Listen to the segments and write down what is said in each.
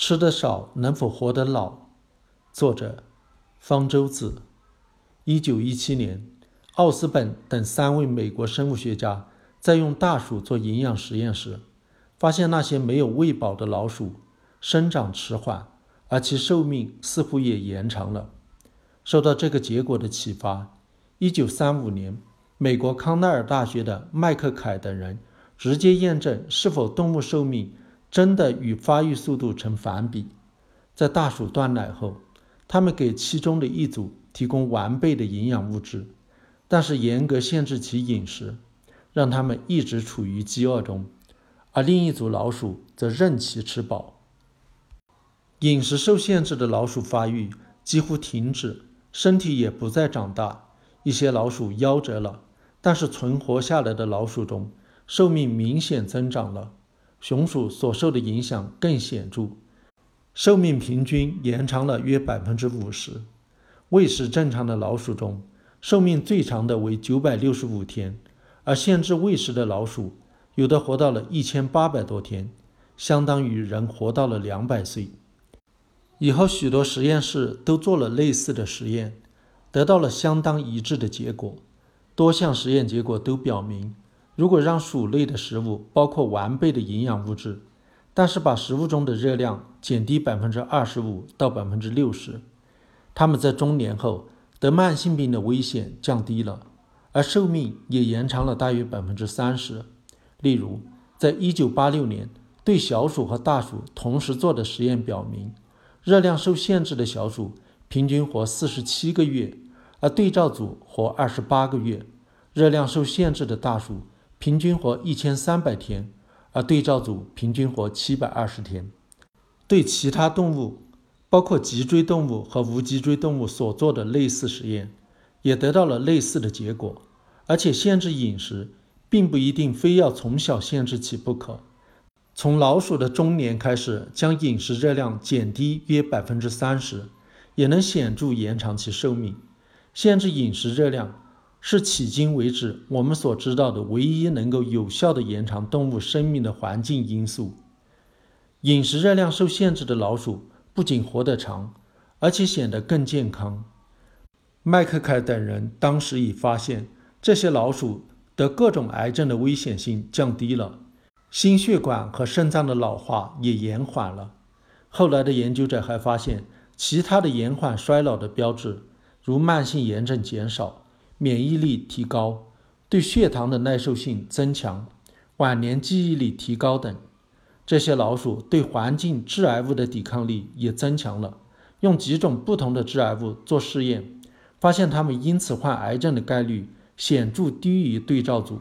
吃得少能否活得老？作者：方舟子。一九一七年，奥斯本等三位美国生物学家在用大鼠做营养实验时，发现那些没有喂饱的老鼠生长迟缓，而其寿命似乎也延长了。受到这个结果的启发，一九三五年，美国康奈尔大学的麦克凯等人直接验证是否动物寿命真的与发育速度成反比。在大鼠断奶后，他们给其中的一组提供完备的营养物质，但是严格限制其饮食，让他们一直处于饥饿中；而另一组老鼠则任其吃饱。饮食受限制的老鼠发育几乎停止，身体也不再长大。一些老鼠夭折了，但是存活下来的老鼠中，寿命明显增长了。雄鼠所受的影响更显著。寿命平均延长了约百分之五十。喂食正常的老鼠中，寿命最长的为九百六十五天，而限制喂食的老鼠，有的活到了一千八百多天，相当于人活到了两百岁。以后许多实验室都做了类似的实验，得到了相当一致的结果。多项实验结果都表明，如果让鼠类的食物包括完备的营养物质，但是把食物中的热量减低百分之二十五到百分之六十，它们在中年后得慢性病的危险降低了，而寿命也延长了大约百分之三十。例如，在一九八六年对小鼠和大鼠同时做的实验表明，热量受限制的小鼠平均活四十七个月，而对照组活二十八个月；热量受限制的大鼠平均活一千三百天。而对照组平均活七百二十天。对其他动物，包括脊椎动物和无脊椎动物所做的类似实验，也得到了类似的结果。而且限制饮食，并不一定非要从小限制起不可。从老鼠的中年开始，将饮食热量减低约百分之三十，也能显著延长其寿命。限制饮食热量。是迄今为止我们所知道的唯一能够有效的延长动物生命的环境因素。饮食热量受限制的老鼠不仅活得长，而且显得更健康。麦克凯等人当时已发现，这些老鼠得各种癌症的危险性降低了，心血管和肾脏的老化也延缓了。后来的研究者还发现，其他的延缓衰老的标志，如慢性炎症减少。免疫力提高，对血糖的耐受性增强，晚年记忆力提高等。这些老鼠对环境致癌物的抵抗力也增强了。用几种不同的致癌物做试验，发现它们因此患癌症的概率显著低于对照组。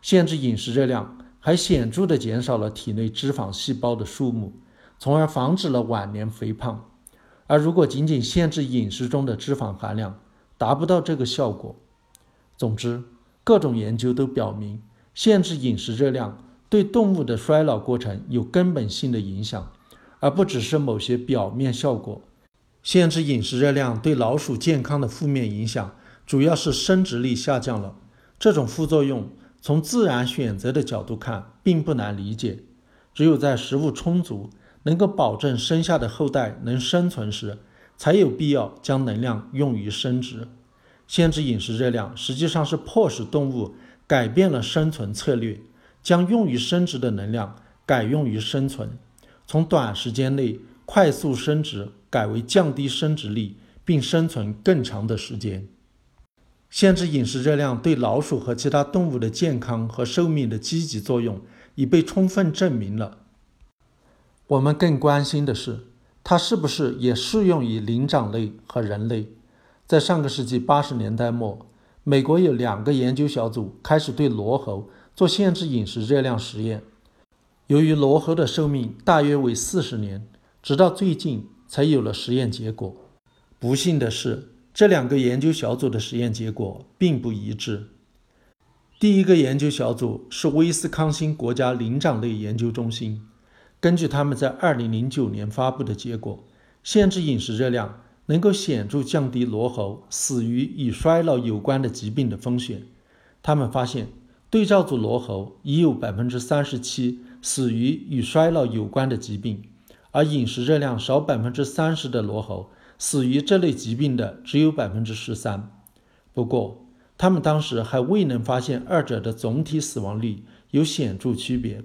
限制饮食热量还显著地减少了体内脂肪细胞的数目，从而防止了晚年肥胖。而如果仅仅限制饮食中的脂肪含量，达不到这个效果。总之，各种研究都表明，限制饮食热量对动物的衰老过程有根本性的影响，而不只是某些表面效果。限制饮食热量对老鼠健康的负面影响，主要是生殖力下降了。这种副作用从自然选择的角度看，并不难理解。只有在食物充足、能够保证生下的后代能生存时，才有必要将能量用于生殖。限制饮食热量实际上是迫使动物改变了生存策略，将用于生殖的能量改用于生存，从短时间内快速生殖改为降低生殖力并生存更长的时间。限制饮食热量对老鼠和其他动物的健康和寿命的积极作用已被充分证明了。我们更关心的是，它是不是也适用于灵长类和人类？在上个世纪八十年代末，美国有两个研究小组开始对罗猴做限制饮食热量实验。由于罗猴的寿命大约为四十年，直到最近才有了实验结果。不幸的是，这两个研究小组的实验结果并不一致。第一个研究小组是威斯康星国家灵长类研究中心，根据他们在二零零九年发布的结果，限制饮食热量。能够显著降低罗猴死于与衰老有关的疾病的风险。他们发现，对照组罗猴已有百分之三十七死于与衰老有关的疾病，而饮食热量少百分之三十的罗猴，死于这类疾病的只有百分之十三。不过，他们当时还未能发现二者的总体死亡率有显著区别。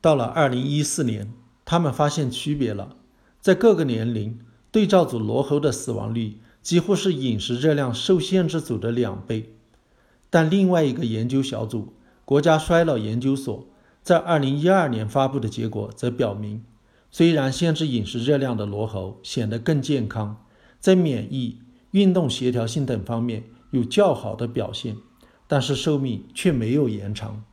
到了二零一四年，他们发现区别了，在各个年龄对照组罗猴的死亡率几乎是饮食热量受限制组的两倍。但另外一个研究小组——国家衰老研究所，在二零一二年发布的结果则表明，虽然限制饮食热量的罗猴显得更健康，在免疫、运动协调性等方面有较好的表现，但是寿命却没有延长。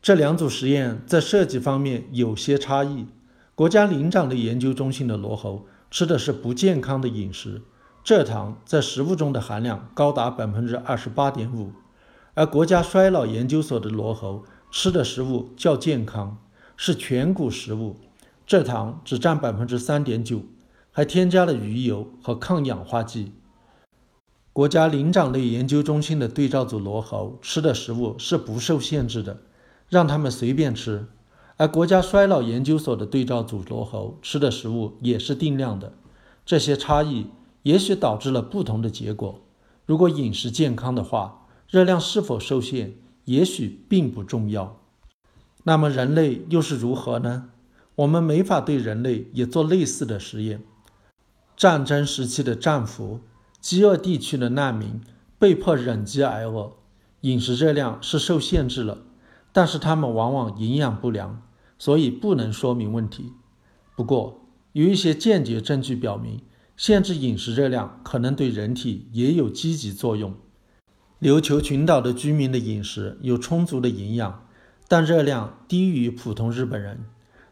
这两组实验在设计方面有些差异。国家灵长类研究中心的罗猴吃的是不健康的饮食。蔗糖在食物中的含量高达百分之二十八点五，而国家衰老研究所的罗猴吃的食物较健康，是全谷食物，蔗糖只占百分之三点九，还添加了鱼油和抗氧化剂。国家灵长类研究中心的对照组罗猴吃的食物是不受限制的，让他们随便吃；而国家衰老研究所的对照组罗猴吃的食物也是定量的，这些差异。也许导致了不同的结果。如果饮食健康的话，热量是否受限，也许并不重要。那么人类又是如何呢？我们没法对人类也做类似的实验。战争时期的战俘、饥饿地区的难民被迫忍饥挨饿，饮食热量是受限制了，但是他们往往营养不良，所以不能说明问题。不过，有一些间接证据表明。限制饮食热量可能对人体也有积极作用。琉球群岛的居民的饮食有充足的营养，但热量低于普通日本人，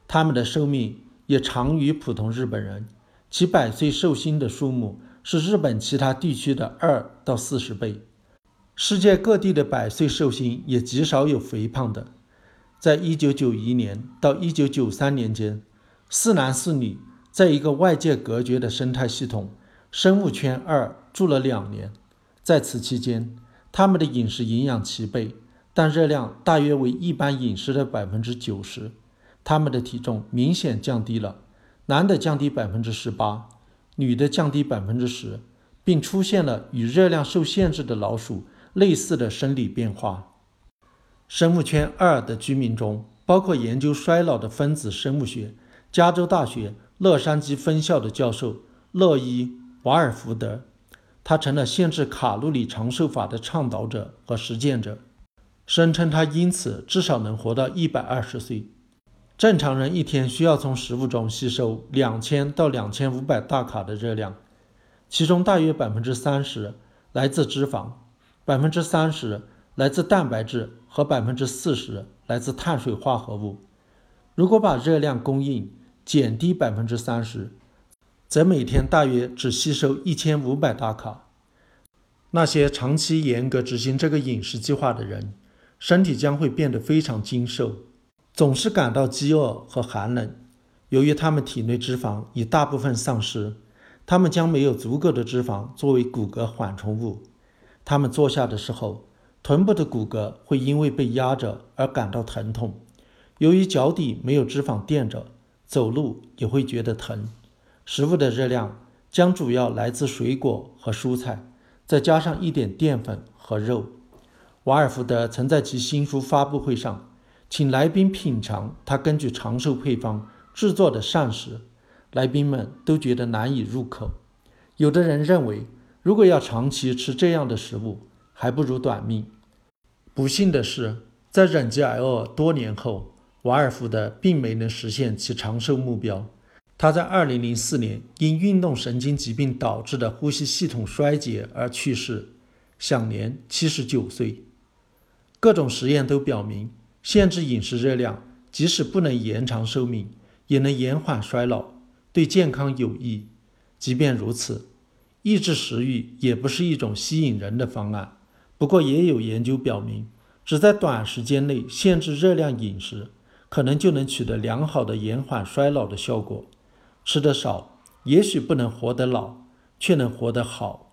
他们的寿命也长于普通日本人，其百岁寿星的数目是日本其他地区的二到四十倍。世界各地的百岁寿星也极少有肥胖的。在一九九一年到一九九三年间，四男四女。在一个外界隔绝的生态系统——生物圈二住了两年，在此期间，他们的饮食营养齐备，但热量大约为一般饮食的百分之九十。他们的体重明显降低了，男的降低百分之十八，女的降低百分之十，并出现了与热量受限制的老鼠类似的生理变化。生物圈二的居民中，包括研究衰老的分子生物学，加州大学。洛杉矶分校的教授勒伊·瓦尔福德，他成了限制卡路里长寿法的倡导者和实践者，声称他因此至少能活到一百二十岁。正常人一天需要从食物中吸收两千到两千五百大卡的热量，其中大约百分之三十来自脂肪，百分之三十来自蛋白质和百分之四十来自碳水化合物。如果把热量供应，减低百分之三十，则每天大约只吸收一千五百大卡。那些长期严格执行这个饮食计划的人，身体将会变得非常精瘦，总是感到饥饿和寒冷。由于他们体内脂肪已大部分丧失，他们将没有足够的脂肪作为骨骼缓冲物。他们坐下的时候，臀部的骨骼会因为被压着而感到疼痛。由于脚底没有脂肪垫着。走路也会觉得疼。食物的热量将主要来自水果和蔬菜，再加上一点淀粉和肉。瓦尔福德曾在其新书发布会上请来宾品尝他根据长寿配方制作的膳食，来宾们都觉得难以入口。有的人认为，如果要长期吃这样的食物，还不如短命。不幸的是，在忍饥挨饿多年后。瓦尔福德并没能实现其长寿目标。他在2004年因运动神经疾病导致的呼吸系统衰竭而去世，享年79岁。各种实验都表明，限制饮食热量即使不能延长寿命，也能延缓衰老，对健康有益。即便如此，抑制食欲也不是一种吸引人的方案。不过，也有研究表明，只在短时间内限制热量饮食。可能就能取得良好的延缓衰老的效果。吃得少，也许不能活得老，却能活得好。